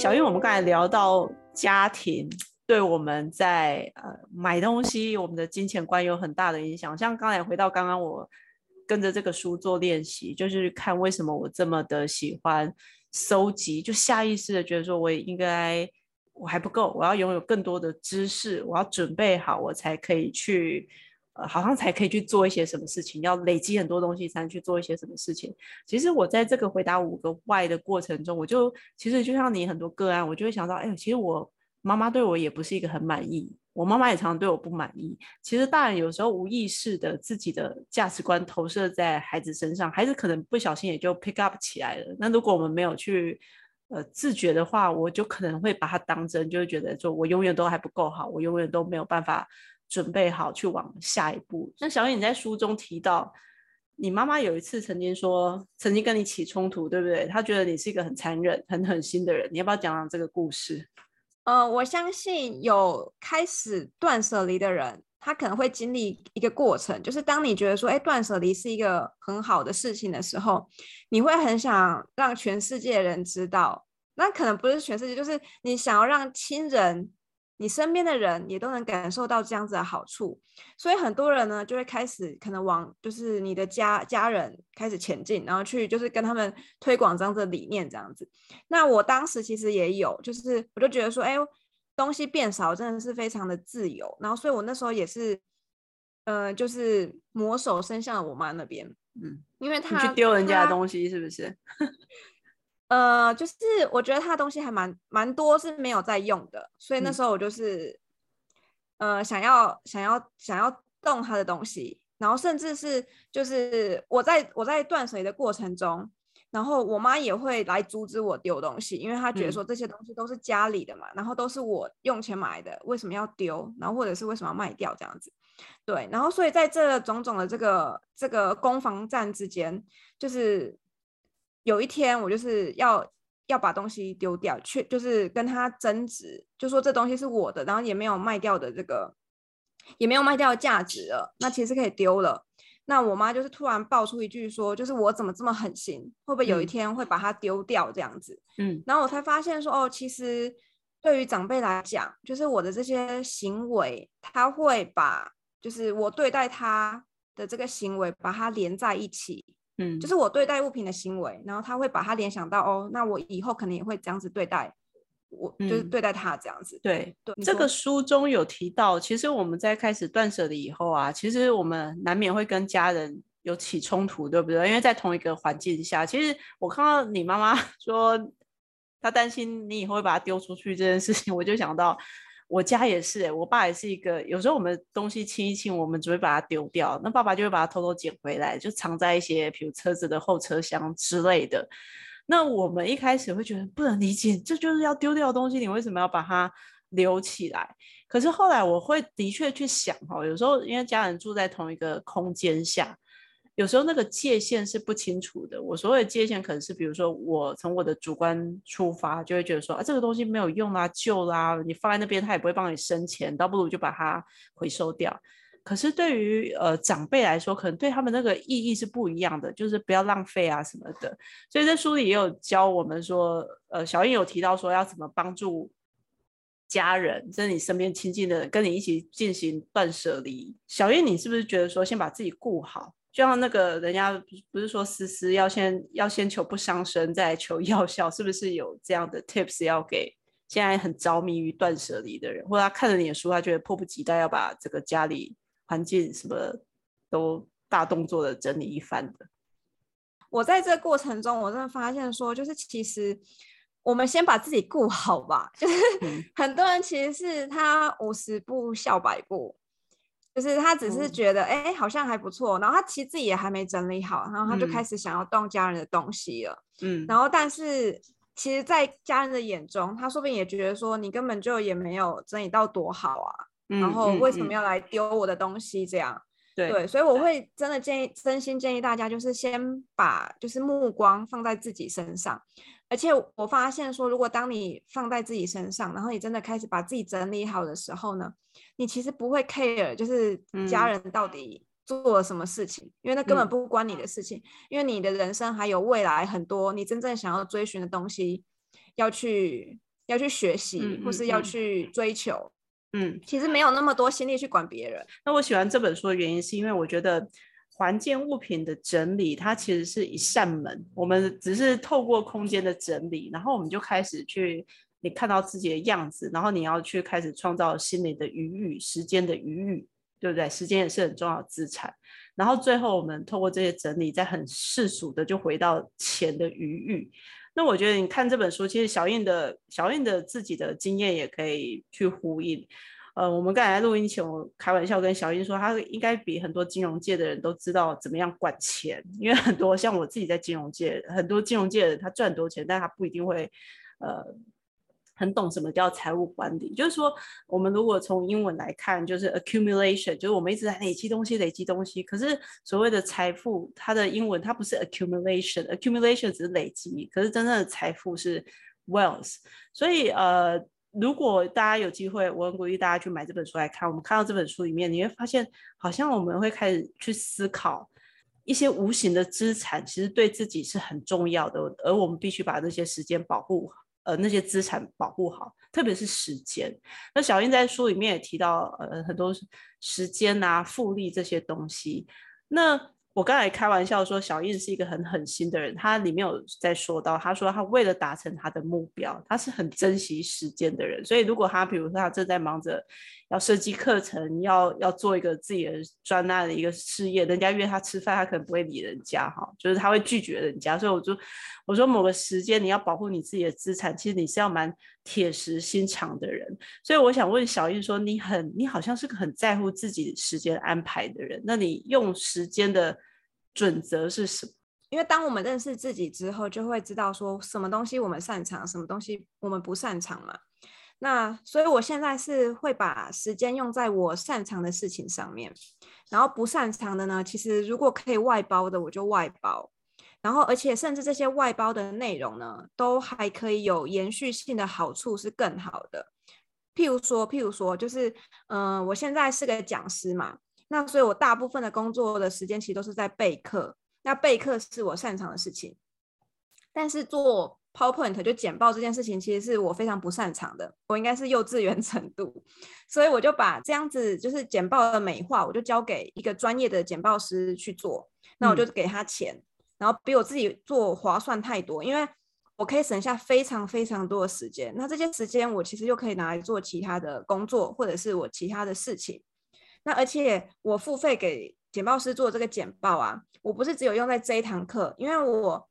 小英，我们刚才聊到家庭对我们在呃买东西，我们的金钱观有很大的影响。像刚才回到刚刚我跟着这个书做练习，就是看为什么我这么的喜欢收集，就下意识的觉得说，我也应该我还不够，我要拥有更多的知识，我要准备好，我才可以去。好像才可以去做一些什么事情，要累积很多东西才能去做一些什么事情。其实我在这个回答五个 why 的过程中，我就其实就像你很多个案，我就会想到，哎，其实我妈妈对我也不是一个很满意，我妈妈也常常对我不满意。其实大人有时候无意识的自己的价值观投射在孩子身上，孩子可能不小心也就 pick up 起来了。那如果我们没有去呃自觉的话，我就可能会把它当真，就会觉得说我永远都还不够好，我永远都没有办法。准备好去往下一步。那小颖，你在书中提到，你妈妈有一次曾经说，曾经跟你起冲突，对不对？她觉得你是一个很残忍、很狠心的人。你要不要讲讲这个故事？呃，我相信有开始断舍离的人，他可能会经历一个过程，就是当你觉得说，哎，断舍离是一个很好的事情的时候，你会很想让全世界人知道。那可能不是全世界，就是你想要让亲人。你身边的人也都能感受到这样子的好处，所以很多人呢就会开始可能往就是你的家家人开始前进，然后去就是跟他们推广这样子的理念这样子。那我当时其实也有，就是我就觉得说，哎，东西变少真的是非常的自由。然后所以我那时候也是，呃，就是魔手伸向了我妈那边，嗯，因为他去丢人家的东西是不是？呃，就是我觉得他的东西还蛮蛮多是没有在用的，所以那时候我就是，呃，想要想要想要动他的东西，然后甚至是就是我在我在断水的过程中，然后我妈也会来阻止我丢东西，因为她觉得说这些东西都是家里的嘛，然后都是我用钱买的，为什么要丢？然后或者是为什么要卖掉这样子？对，然后所以在这种种的这个这个攻防战之间，就是。有一天，我就是要要把东西丢掉，去就是跟他争执，就说这东西是我的，然后也没有卖掉的这个，也没有卖掉的价值了，那其实可以丢了。那我妈就是突然爆出一句说，就是我怎么这么狠心，会不会有一天会把它丢掉这样子？嗯，然后我才发现说，哦，其实对于长辈来讲，就是我的这些行为，他会把就是我对待他的这个行为，把它连在一起。嗯，就是我对待物品的行为，然后他会把它联想到哦，那我以后可能也会这样子对待我，就是对待他这样子。对对，这个书中有提到，其实我们在开始断舍离以后啊，其实我们难免会跟家人有起冲突，对不对？因为在同一个环境下，其实我看到你妈妈 说她担心你以后会把它丢出去这件事情，我就想到。我家也是，我爸也是一个。有时候我们东西清一清，我们只会把它丢掉，那爸爸就会把它偷偷捡回来，就藏在一些比如车子的后车厢之类的。那我们一开始会觉得不能理解，这就是要丢掉的东西，你为什么要把它留起来？可是后来我会的确去想哈，有时候因为家人住在同一个空间下。有时候那个界限是不清楚的。我所谓的界限，可能是比如说，我从我的主观出发，就会觉得说，啊，这个东西没有用啦，旧啦，你放在那边，他也不会帮你生钱，倒不如就把它回收掉。可是对于呃长辈来说，可能对他们那个意义是不一样的，就是不要浪费啊什么的。所以在书里也有教我们说，呃，小英有提到说要怎么帮助家人，就是你身边亲近的人，跟你一起进行断舍离。小英，你是不是觉得说，先把自己顾好？就像那个人家不不是说思思要先要先求不伤身，再求药效，是不是有这样的 tips 要给现在很着迷于断舍离的人，或者他看了你的书，他觉得迫不及待要把这个家里环境什么都大动作的整理一番的？我在这个过程中，我真的发现说，就是其实我们先把自己顾好吧，就是很多人其实是他五十步笑百步。就是他只是觉得，哎，好像还不错，然后他其实自己也还没整理好，然后他就开始想要动家人的东西了。嗯，然后但是其实，在家人的眼中，他说不定也觉得说，你根本就也没有整理到多好啊，然后为什么要来丢我的东西？这样，对，所以我会真的建议，真心建议大家，就是先把就是目光放在自己身上。而且我发现说，如果当你放在自己身上，然后你真的开始把自己整理好的时候呢，你其实不会 care，就是家人到底做了什么事情，因为那根本不关你的事情。因为你的人生还有未来很多你真正想要追寻的东西要去要去学习，或是要去追求。嗯，其实没有那么多心力去管别人。那我喜欢这本书的原因，是因为我觉得环境物品的整理，它其实是一扇门。我们只是透过空间的整理，然后我们就开始去，你看到自己的样子，然后你要去开始创造心灵的余裕、时间的余裕，对不对？时间也是很重要的资产。然后最后我们透过这些整理，再很世俗的就回到钱的余裕。那我觉得你看这本书，其实小印的小印的自己的经验也可以去呼应。呃，我们刚才录音前，我开玩笑跟小英说，他应该比很多金融界的人都知道怎么样管钱，因为很多像我自己在金融界，很多金融界的人他赚很多钱，但他不一定会呃。很懂什么叫财务管理，就是说，我们如果从英文来看，就是 accumulation，就是我们一直在累积东西，累积东西。可是所谓的财富，它的英文它不是 accumulation，accumulation 只是累积，可是真正的财富是 wealth。所以，呃，如果大家有机会，我很鼓励大家去买这本书来看。我们看到这本书里面，你会发现，好像我们会开始去思考一些无形的资产，其实对自己是很重要的，而我们必须把那些时间保护。呃，那些资产保护好，特别是时间。那小英在书里面也提到，呃，很多时间啊、复利这些东西。那我刚才开玩笑说，小印是一个很狠心的人。他里面有在说到，他说他为了达成他的目标，他是很珍惜时间的人。所以如果他比如说他正在忙着要设计课程，要要做一个自己的专案的一个事业，人家约他吃饭，他可能不会理人家哈，就是他会拒绝人家。所以我就我说某个时间你要保护你自己的资产，其实你是要蛮铁石心肠的人。所以我想问小印说，你很你好像是个很在乎自己时间安排的人，那你用时间的。准则是什么？因为当我们认识自己之后，就会知道说什么东西我们擅长，什么东西我们不擅长嘛。那所以我现在是会把时间用在我擅长的事情上面，然后不擅长的呢，其实如果可以外包的，我就外包。然后而且甚至这些外包的内容呢，都还可以有延续性的好处是更好的。譬如说，譬如说，就是嗯，我现在是个讲师嘛。那所以，我大部分的工作的时间其实都是在备课。那备课是我擅长的事情，但是做 PowerPoint 就简报这件事情，其实是我非常不擅长的。我应该是幼稚园 程度，所以我就把这样子就是简报的美化，我就交给一个专业的简报师去做。那我就给他钱，然后比我自己做划算太多，因为我可以省下非常非常多的时间。那这些时间我其实又可以拿来做其他的工作，或者是我其他的事情。那而且我付费给简报师做这个简报啊，我不是只有用在这一堂课，因为我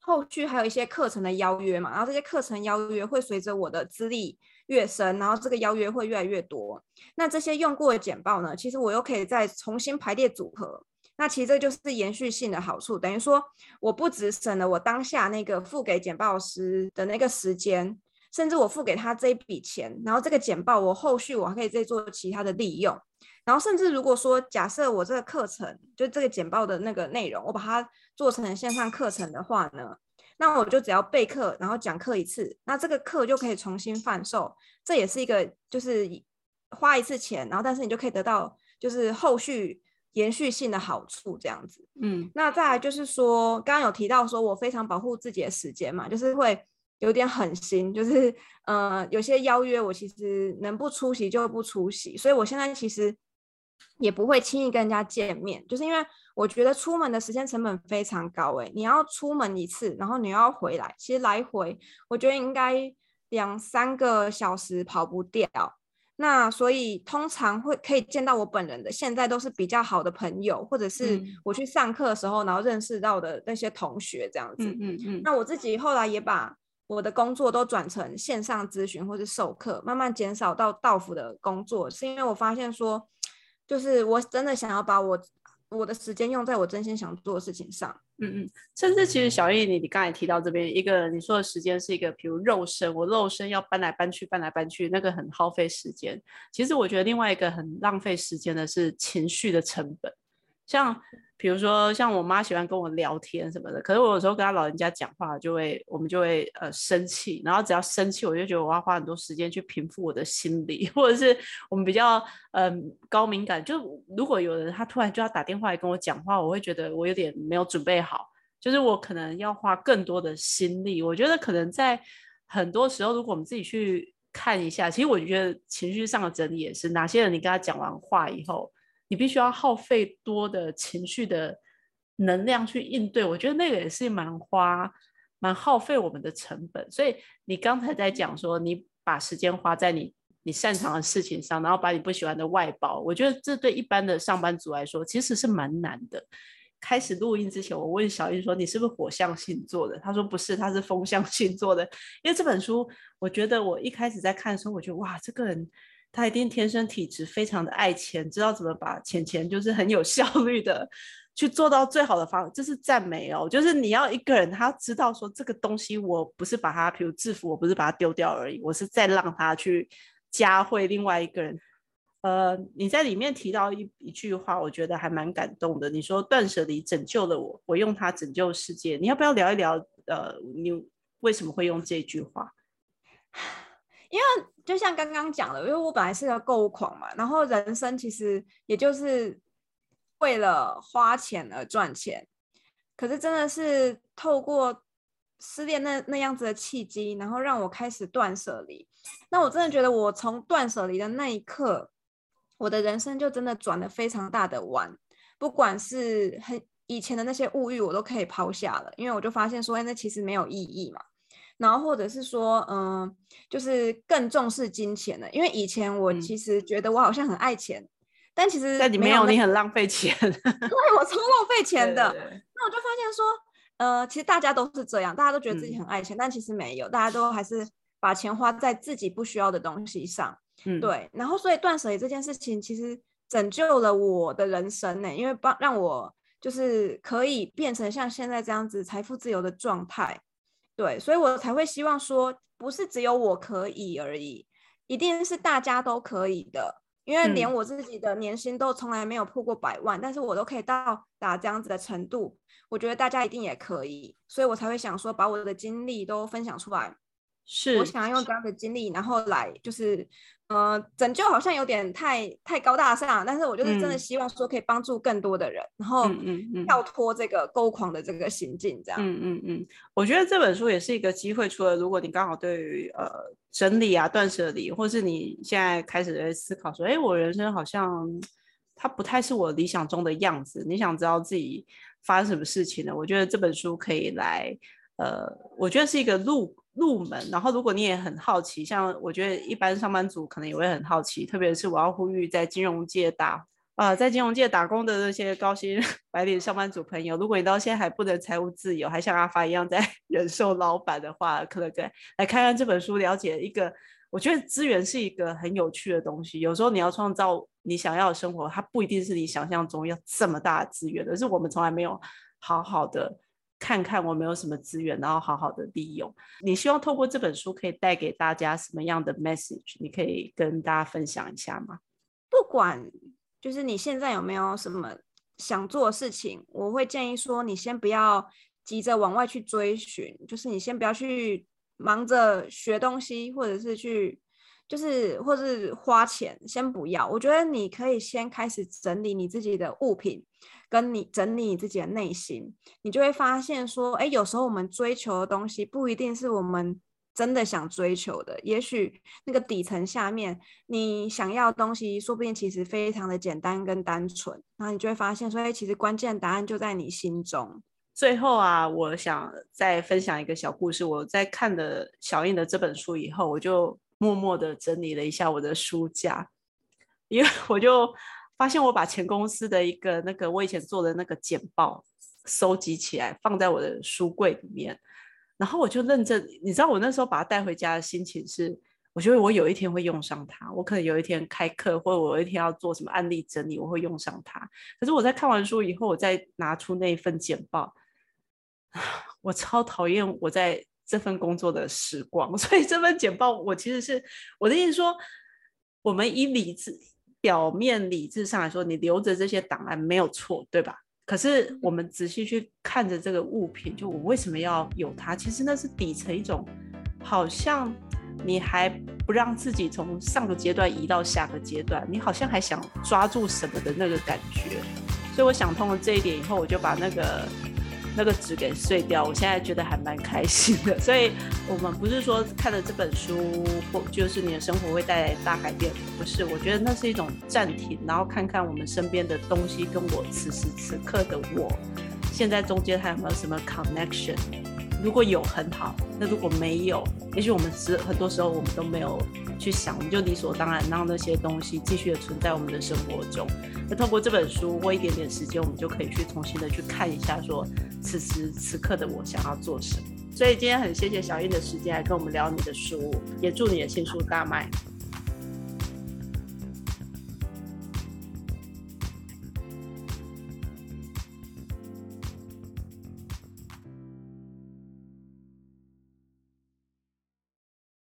后续还有一些课程的邀约嘛，然后这些课程邀约会随着我的资历越深，然后这个邀约会越来越多。那这些用过的简报呢，其实我又可以再重新排列组合。那其实这就是延续性的好处，等于说我不只省了我当下那个付给简报师的那个时间，甚至我付给他这一笔钱，然后这个简报我后续我还可以再做其他的利用。然后，甚至如果说假设我这个课程就这个简报的那个内容，我把它做成线上课程的话呢，那我就只要备课，然后讲课一次，那这个课就可以重新贩售，这也是一个就是花一次钱，然后但是你就可以得到就是后续延续性的好处这样子。嗯，那再来就是说，刚刚有提到说我非常保护自己的时间嘛，就是会有点狠心，就是呃有些邀约我其实能不出席就不出席，所以我现在其实。也不会轻易跟人家见面，就是因为我觉得出门的时间成本非常高诶，你要出门一次，然后你要回来，其实来回我觉得应该两三个小时跑不掉。那所以通常会可以见到我本人的，现在都是比较好的朋友，或者是我去上课的时候，然后认识到的那些同学这样子。嗯嗯嗯。那我自己后来也把我的工作都转成线上咨询或者授课，慢慢减少到到府的工作，是因为我发现说。就是我真的想要把我我的时间用在我真心想做的事情上，嗯嗯，甚至其实小易你你刚才提到这边一个你说的时间是一个，比如肉身，我肉身要搬来搬去搬来搬去，那个很耗费时间。其实我觉得另外一个很浪费时间的是情绪的成本，像。比如说，像我妈喜欢跟我聊天什么的，可是我有时候跟她老人家讲话，就会我们就会呃生气，然后只要生气，我就觉得我要花很多时间去平复我的心理，或者是我们比较嗯高敏感，就如果有人他突然就要打电话来跟我讲话，我会觉得我有点没有准备好，就是我可能要花更多的心力。我觉得可能在很多时候，如果我们自己去看一下，其实我觉得情绪上的整理也是哪些人，你跟他讲完话以后，你必须要耗费多的情绪的能量去应对，我觉得那个也是蛮花、蛮耗费我们的成本。所以你刚才在讲说，你把时间花在你你擅长的事情上，然后把你不喜欢的外包，我觉得这对一般的上班族来说，其实是蛮难的。开始录音之前，我问小英说：“你是不是火象星座的？”他说：“不是，他是风象星座的。”因为这本书，我觉得我一开始在看的时候，我觉得哇，这个人他一定天生体质非常的爱钱，知道怎么把钱钱就是很有效率的去做到最好的方，这是赞美哦。就是你要一个人，他知道说这个东西，我不是把它，比如制服，我不是把它丢掉而已，我是在让他去加会另外一个人。呃，你在里面提到一一句话，我觉得还蛮感动的。你说断舍离拯救了我，我用它拯救世界。你要不要聊一聊？呃，你为什么会用这句话？因为就像刚刚讲的，因为我本来是个购物狂嘛，然后人生其实也就是为了花钱而赚钱。可是真的是透过失恋那那样子的契机，然后让我开始断舍离。那我真的觉得，我从断舍离的那一刻。我的人生就真的转了非常大的弯，不管是很以前的那些物欲，我都可以抛下了，因为我就发现说，哎，那其实没有意义嘛。然后或者是说，嗯，就是更重视金钱了，因为以前我其实觉得我好像很爱钱，但其实但你没有，你很浪费钱，对我超浪费钱的。那我就发现说，呃，其实大家都是这样，大家都觉得自己很爱钱，但其实没有，大家都还是把钱花在自己不需要的东西上。嗯，对，然后所以断舍离这件事情其实拯救了我的人生呢，因为帮让我就是可以变成像现在这样子财富自由的状态，对，所以我才会希望说，不是只有我可以而已，一定是大家都可以的，因为连我自己的年薪都从来没有破过百万，但是我都可以到达这样子的程度，我觉得大家一定也可以，所以我才会想说，把我的经历都分享出来，是我想要用这样的经历，然后来就是。呃，拯救好像有点太太高大上，但是我就是真的希望说可以帮助更多的人，然后跳脱这个勾狂的这个行径，这样。嗯嗯嗯，我觉得这本书也是一个机会，除了如果你刚好对于呃整理啊、断舍离，或是你现在开始在思考说，哎，我人生好像它不太是我理想中的样子，你想知道自己发生什么事情呢？我觉得这本书可以来，呃，我觉得是一个路。入门，然后如果你也很好奇，像我觉得一般上班族可能也会很好奇，特别是我要呼吁在金融界打啊，在金融界打工的那些高薪 白领上班族朋友，如果你到现在还不能财务自由，还像阿发一样在 忍受老板的话，可能来来看看这本书，了解一个，我觉得资源是一个很有趣的东西。有时候你要创造你想要的生活，它不一定是你想象中要这么大的资源，而是我们从来没有好好的。看看我没有什么资源，然后好好的利用。你希望透过这本书可以带给大家什么样的 message？你可以跟大家分享一下吗？不管就是你现在有没有什么想做的事情，我会建议说，你先不要急着往外去追寻，就是你先不要去忙着学东西，或者是去就是或是花钱，先不要。我觉得你可以先开始整理你自己的物品。跟你整理你自己的内心，你就会发现说，哎，有时候我们追求的东西不一定是我们真的想追求的，也许那个底层下面你想要的东西，说不定其实非常的简单跟单纯，然后你就会发现说，哎，其实关键答案就在你心中。最后啊，我想再分享一个小故事。我在看了小印的这本书以后，我就默默的整理了一下我的书架，因为我就。发现我把前公司的一个那个我以前做的那个简报收集起来，放在我的书柜里面，然后我就认真，你知道我那时候把它带回家的心情是，我觉得我有一天会用上它，我可能有一天开课，或者我有一天要做什么案例整理，我会用上它。可是我在看完书以后，我再拿出那一份简报，我超讨厌我在这份工作的时光，所以这份简报我其实是我的意思说，我们以理智。表面理智上来说，你留着这些档案没有错，对吧？可是我们仔细去看着这个物品，就我为什么要有它？其实那是底层一种，好像你还不让自己从上个阶段移到下个阶段，你好像还想抓住什么的那个感觉。所以我想通了这一点以后，我就把那个那个纸给碎掉，我现在觉得还蛮开心的。所以，我们不是说看了这本书或就是你的生活会带来大改变，不是。我觉得那是一种暂停，然后看看我们身边的东西跟我此时此刻的我，现在中间还有没有什么 connection。如果有很好，那如果没有，也许我们是很多时候我们都没有去想，我们就理所当然让那些东西继续的存在我们的生活中。那透过这本书过一点点时间，我们就可以去重新的去看一下，说此时此刻的我想要做什么。所以今天很谢谢小英的时间来跟我们聊你的书，也祝你的新书大卖。